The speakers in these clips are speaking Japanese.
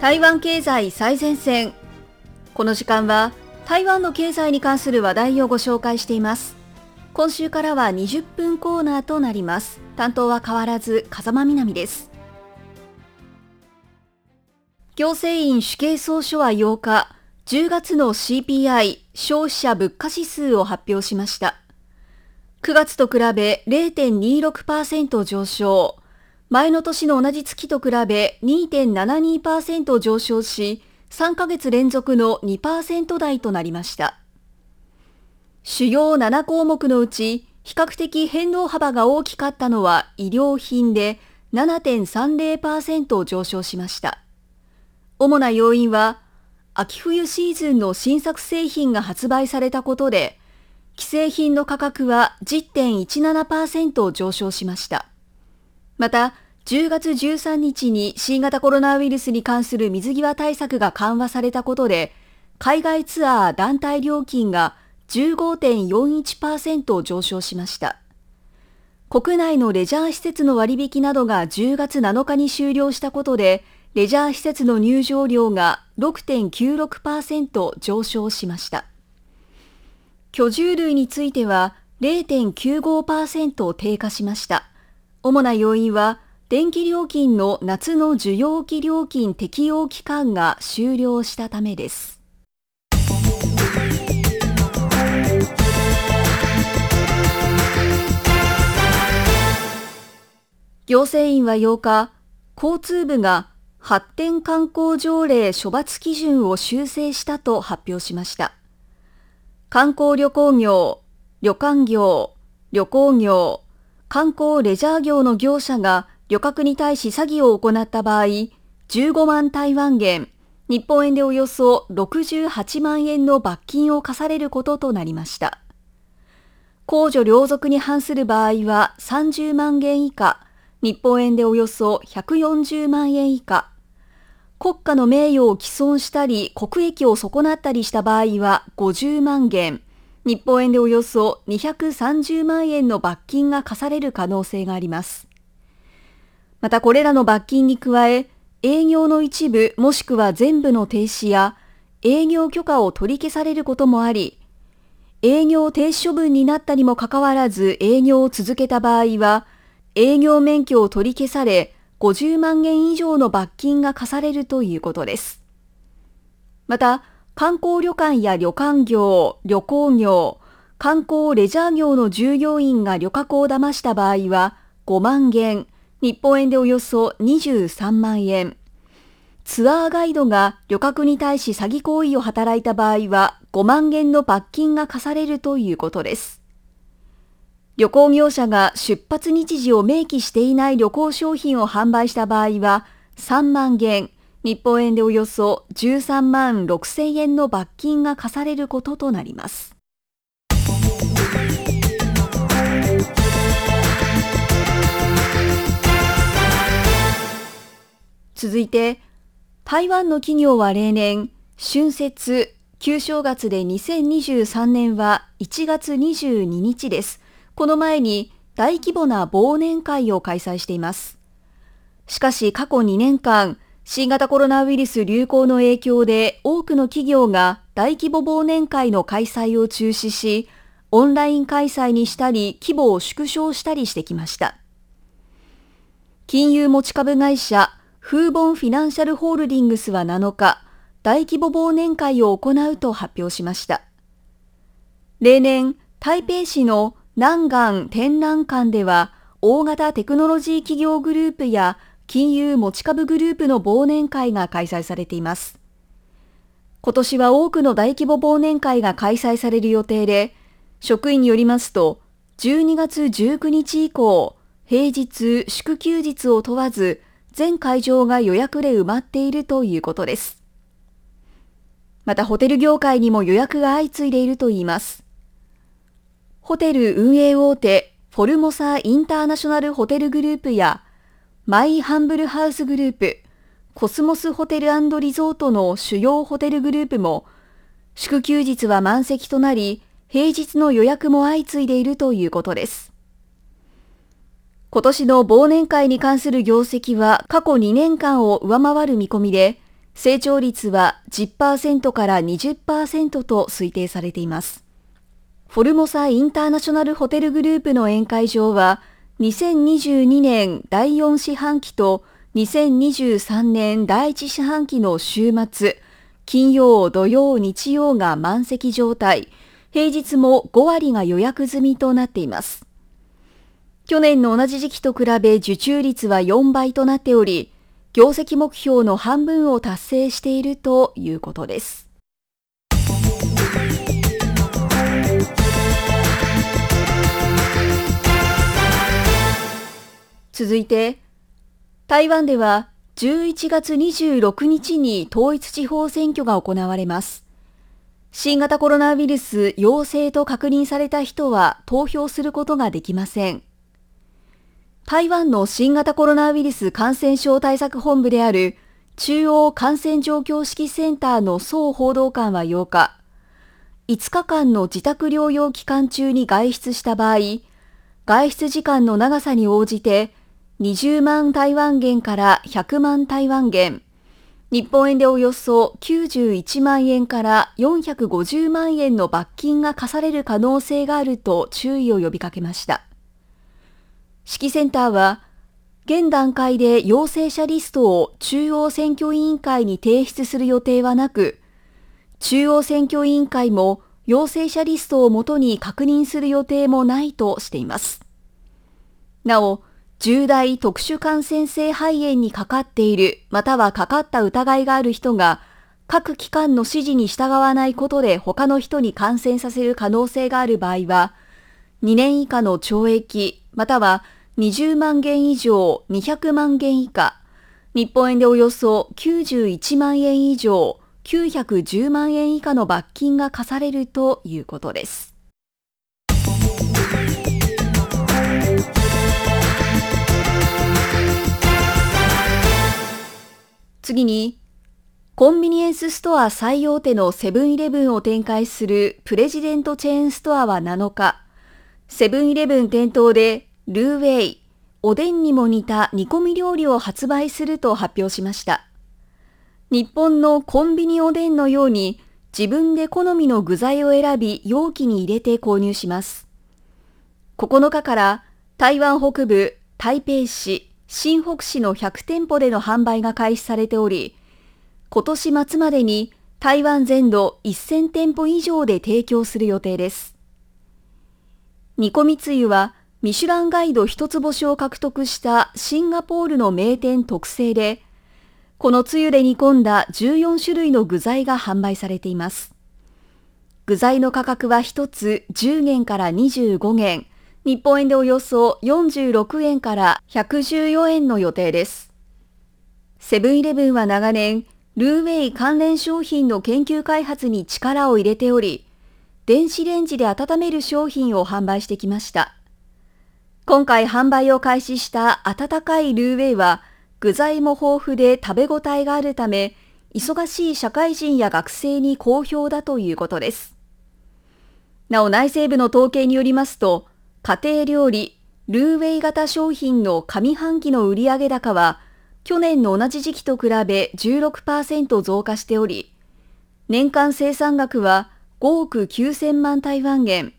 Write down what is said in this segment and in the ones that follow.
台湾経済最前線。この時間は台湾の経済に関する話題をご紹介しています。今週からは20分コーナーとなります。担当は変わらず風間みなみです。行政院主計総書は8日10月の CPI 消費者物価指数を発表しました。9月と比べ0.26%上昇。前の年の同じ月と比べ2.72%上昇し3ヶ月連続の2%台となりました主要7項目のうち比較的変動幅が大きかったのは医療品で7.30%上昇しました主な要因は秋冬シーズンの新作製品が発売されたことで既製品の価格は10.17%上昇しました。また、10月13日に新型コロナウイルスに関する水際対策が緩和されたことで、海外ツアー団体料金が15.41%上昇しました。国内のレジャー施設の割引などが10月7日に終了したことで、レジャー施設の入場料が6.96%上昇しました。居住類については0.95%低下しました。主な要因は、電気料金の夏の需要期料金適用期間が終了したためです。行政院は8日、交通部が発展観光条例処罰基準を修正したと発表しました。観光旅行業、旅館業、旅行業、観光レジャー業の業者が旅客に対し詐欺を行った場合、15万台湾元、日本円でおよそ68万円の罰金を課されることとなりました。公序良俗に反する場合は30万元以下、日本円でおよそ140万円以下、国家の名誉を毀損したり国益を損なったりした場合は50万元、日本円でおよそ230万円の罰金が課される可能性があります。またこれらの罰金に加え、営業の一部もしくは全部の停止や営業許可を取り消されることもあり、営業停止処分になったにもかかわらず営業を続けた場合は、営業免許を取り消され、50万円以上の罰金が課されるということです。また、観光旅館や旅館業、旅行業、観光レジャー業の従業員が旅客を騙した場合は5万元、日本円でおよそ23万円。ツアーガイドが旅客に対し詐欺行為を働いた場合は5万円の罰金が課されるということです。旅行業者が出発日時を明記していない旅行商品を販売した場合は3万元、日本円でおよそ13万6千円の罰金が課されることとなります。続いて、台湾の企業は例年、春節、旧正月で2023年は1月22日です。この前に大規模な忘年会を開催しています。しかし過去2年間、新型コロナウイルス流行の影響で多くの企業が大規模忘年会の開催を中止し、オンライン開催にしたり規模を縮小したりしてきました。金融持ち株会社フーボンフィナンシャルホールディングスは7日、大規模忘年会を行うと発表しました。例年、台北市の南岸展覧館では大型テクノロジー企業グループや金融持ち株グループの忘年会が開催されています。今年は多くの大規模忘年会が開催される予定で、職員によりますと、12月19日以降、平日、祝休日を問わず、全会場が予約で埋まっているということです。またホテル業界にも予約が相次いでいるといいます。ホテル運営大手フォルモサインターナショナルホテルグループやマイハンブルハウスグループ、コスモスホテルリゾートの主要ホテルグループも祝休日は満席となり平日の予約も相次いでいるということです。今年の忘年会に関する業績は過去2年間を上回る見込みで成長率は10%から20%と推定されています。フォルモサインターナショナルホテルグループの宴会場は、2022年第4四半期と2023年第1四半期の週末、金曜、土曜、日曜が満席状態、平日も5割が予約済みとなっています。去年の同じ時期と比べ受注率は4倍となっており、業績目標の半分を達成しているということです。続いて、台湾では11月26日に統一地方選挙が行われます。新型コロナウイルス陽性と確認された人は投票することができません。台湾の新型コロナウイルス感染症対策本部である中央感染状況指揮センターの総報道官は8日、5日間の自宅療養期間中に外出した場合、外出時間の長さに応じて20万台湾元から100万台湾元、日本円でおよそ91万円から450万円の罰金が課される可能性があると注意を呼びかけました。指揮センターは、現段階で陽性者リストを中央選挙委員会に提出する予定はなく、中央選挙委員会も陽性者リストをもとに確認する予定もないとしています。なお、重大特殊感染性肺炎にかかっている、またはかかった疑いがある人が、各機関の指示に従わないことで他の人に感染させる可能性がある場合は、2年以下の懲役、または20万元以上200万元以下、日本円でおよそ91万円以上910万円以下の罰金が課されるということです。次に、コンビニエンスストア最大手のセブンイレブンを展開するプレジデントチェーンストアは7日、セブンイレブン店頭でルーウェイ、おでんにも似た煮込み料理を発売すると発表しました。日本のコンビニおでんのように自分で好みの具材を選び容器に入れて購入します。9日から台湾北部台北市新北市の100店舗での販売が開始されており、今年末までに台湾全土1000店舗以上で提供する予定です。煮込みつゆはミシュランガイド一つ星を獲得したシンガポールの名店特製で、このつゆで煮込んだ14種類の具材が販売されています。具材の価格は1つ10元から25元、日本円でおよそ46円から114円の予定です。セブンイレブンは長年、ルーウェイ関連商品の研究開発に力を入れており、電子レンジで温める商品を販売してきました。今回販売を開始した温かいルーウェイは、具材も豊富で食べ応えがあるため、忙しい社会人や学生に好評だということです。なお内政部の統計によりますと、家庭料理、ルーウェイ型商品の上半期の売上高は、去年の同じ時期と比べ16%増加しており、年間生産額は5億9000万台湾元、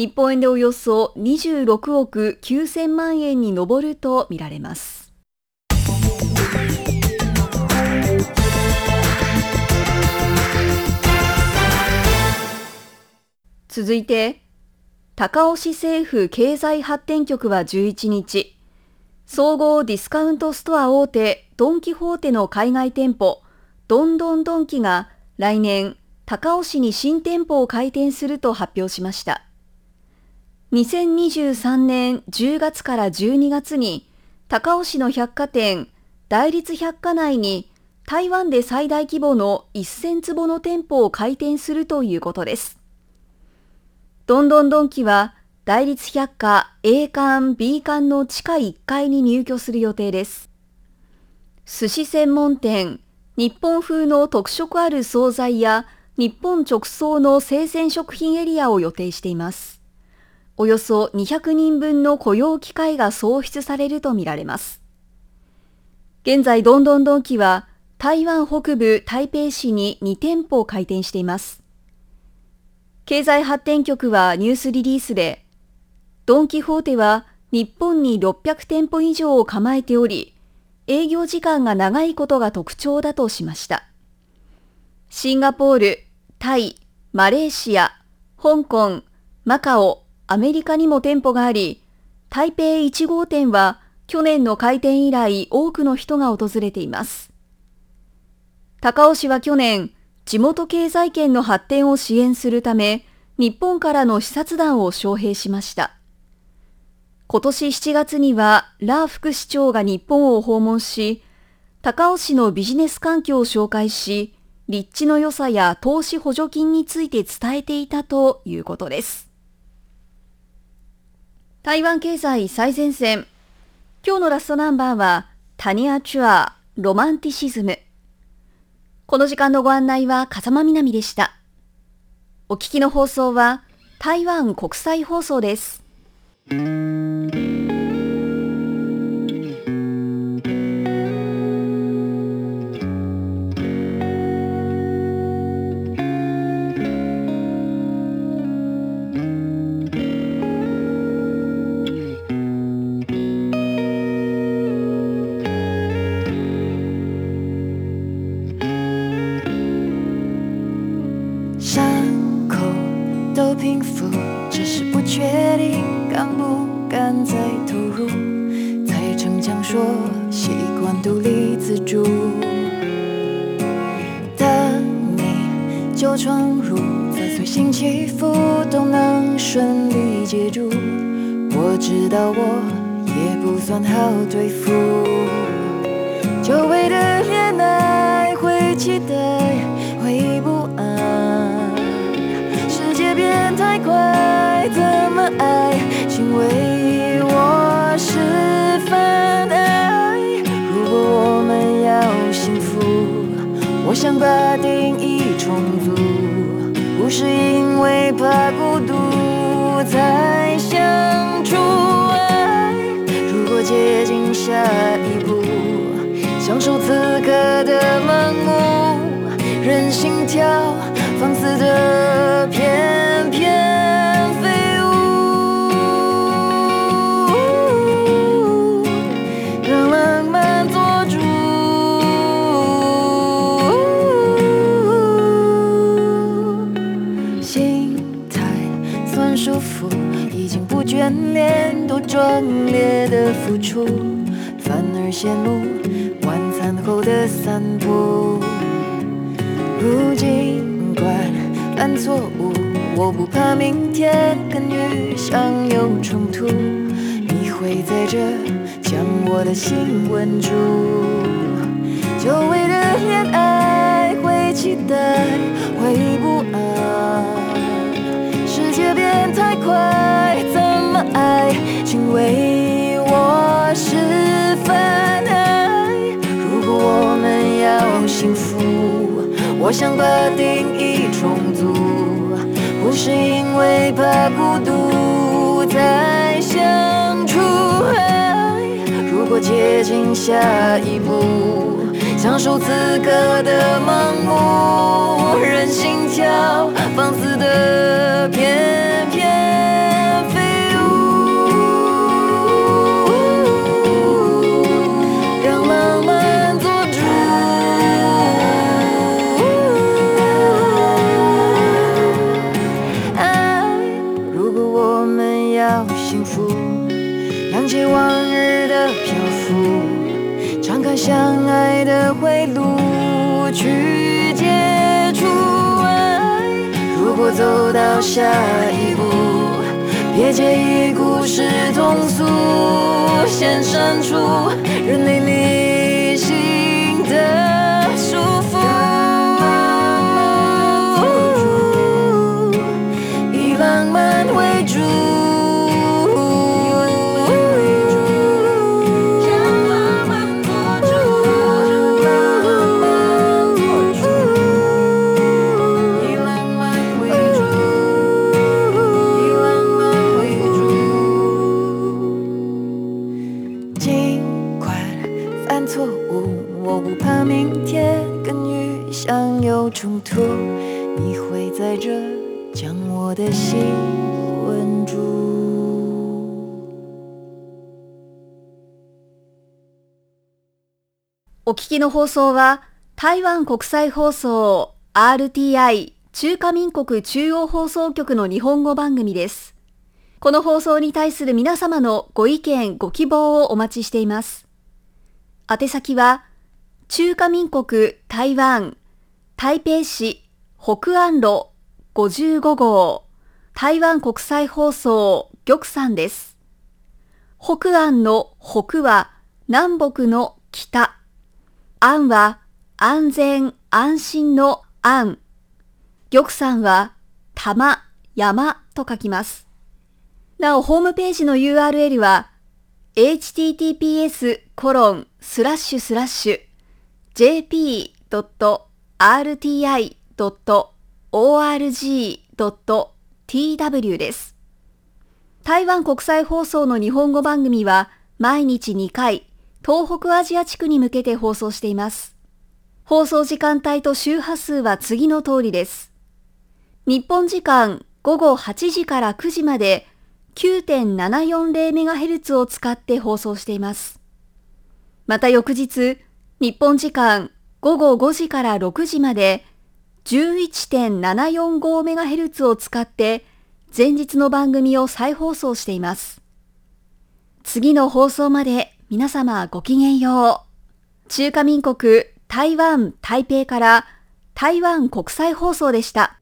日本円でおよそ26億9000万円に上るとみられます。続いて、高尾市政府経済発展局は11日、総合ディスカウントストア大手ドン・キホーテの海外店舗、ドンドンドンキが来年、高尾市に新店舗を開店すると発表しました。2023年10月から12月に、高尾市の百貨店、大立百貨内に台湾で最大規模の1000坪の店舗を開店するということです。どんどんドンキは、大立百貨 A 館 B 館の地下1階に入居する予定です。寿司専門店、日本風の特色ある惣菜や日本直送の生鮮食品エリアを予定しています。およそ200人分の雇用機会が創出されるとみられます。現在、どんどんドンキは台湾北部台北市に2店舗を開店しています。経済発展局はニュースリリースで、ドン・キホーテは日本に600店舗以上を構えており、営業時間が長いことが特徴だとしました。シンガポール、タイ、マレーシア、香港、マカオ、アメリカにも店舗があり、台北1号店は去年の開店以来多くの人が訪れています。高尾市は去年、地元経済圏の発展を支援するため、日本からの視察団を招聘しました。今年7月には、ラー副市長が日本を訪問し、高尾市のビジネス環境を紹介し、立地の良さや投資補助金について伝えていたということです。台湾経済最前線。今日のラストナンバーは、タニアチュアー、ロマンティシズム。この時間のご案内は風間みなみでした。お聞きの放送は台湾国際放送です。当不敢再投入，再逞强，说习惯独立自主。当你旧窗入在随心起伏，都能顺利接住。我知道我也不算好对付，久违的恋爱会期待，会不安。世界变太快，怎么爱？我想把定义重组，不是因为怕孤独才相处。爱，如果接近下一步，享受此刻的盲目，任心跳，放肆的偏。眷恋多壮烈的付出，反而羡慕晚餐后的散步。不尽管犯错误，我不怕明天跟预想有冲突。你会在这将我的心稳住。久违的恋爱，会期待，会不安。世界变太快，爱？请为我示范。如果我们要幸福，我想把定义重组，不是因为怕孤独才相处。如果接近下一步，享受此刻的盲目，任心跳放肆的翩翩。幸福谅起往日的漂浮，敞开相爱的回路去接触。如果走到下一步，别介意故事通俗，先删除，任你迷。の放送は台湾国際放送 RTI 中華民国中央放送局の日本語番組です。この放送に対する皆様のご意見、ご希望をお待ちしています。宛先は中華民国台湾台北市北安路55号台湾国際放送玉山です。北安の北は南北の北。安は安全安心の安。玉山は玉、山と書きます。なお、ホームページの URL は https コロンスラッシュスラッシュ jp.rti.org.tw です。台湾国際放送の日本語番組は毎日2回、東北アジア地区に向けて放送しています。放送時間帯と周波数は次の通りです。日本時間午後8時から9時まで 9.740MHz を使って放送しています。また翌日、日本時間午後5時から6時まで 11.745MHz を使って前日の番組を再放送しています。次の放送まで皆様ごきげんよう。中華民国台湾台北から台湾国際放送でした。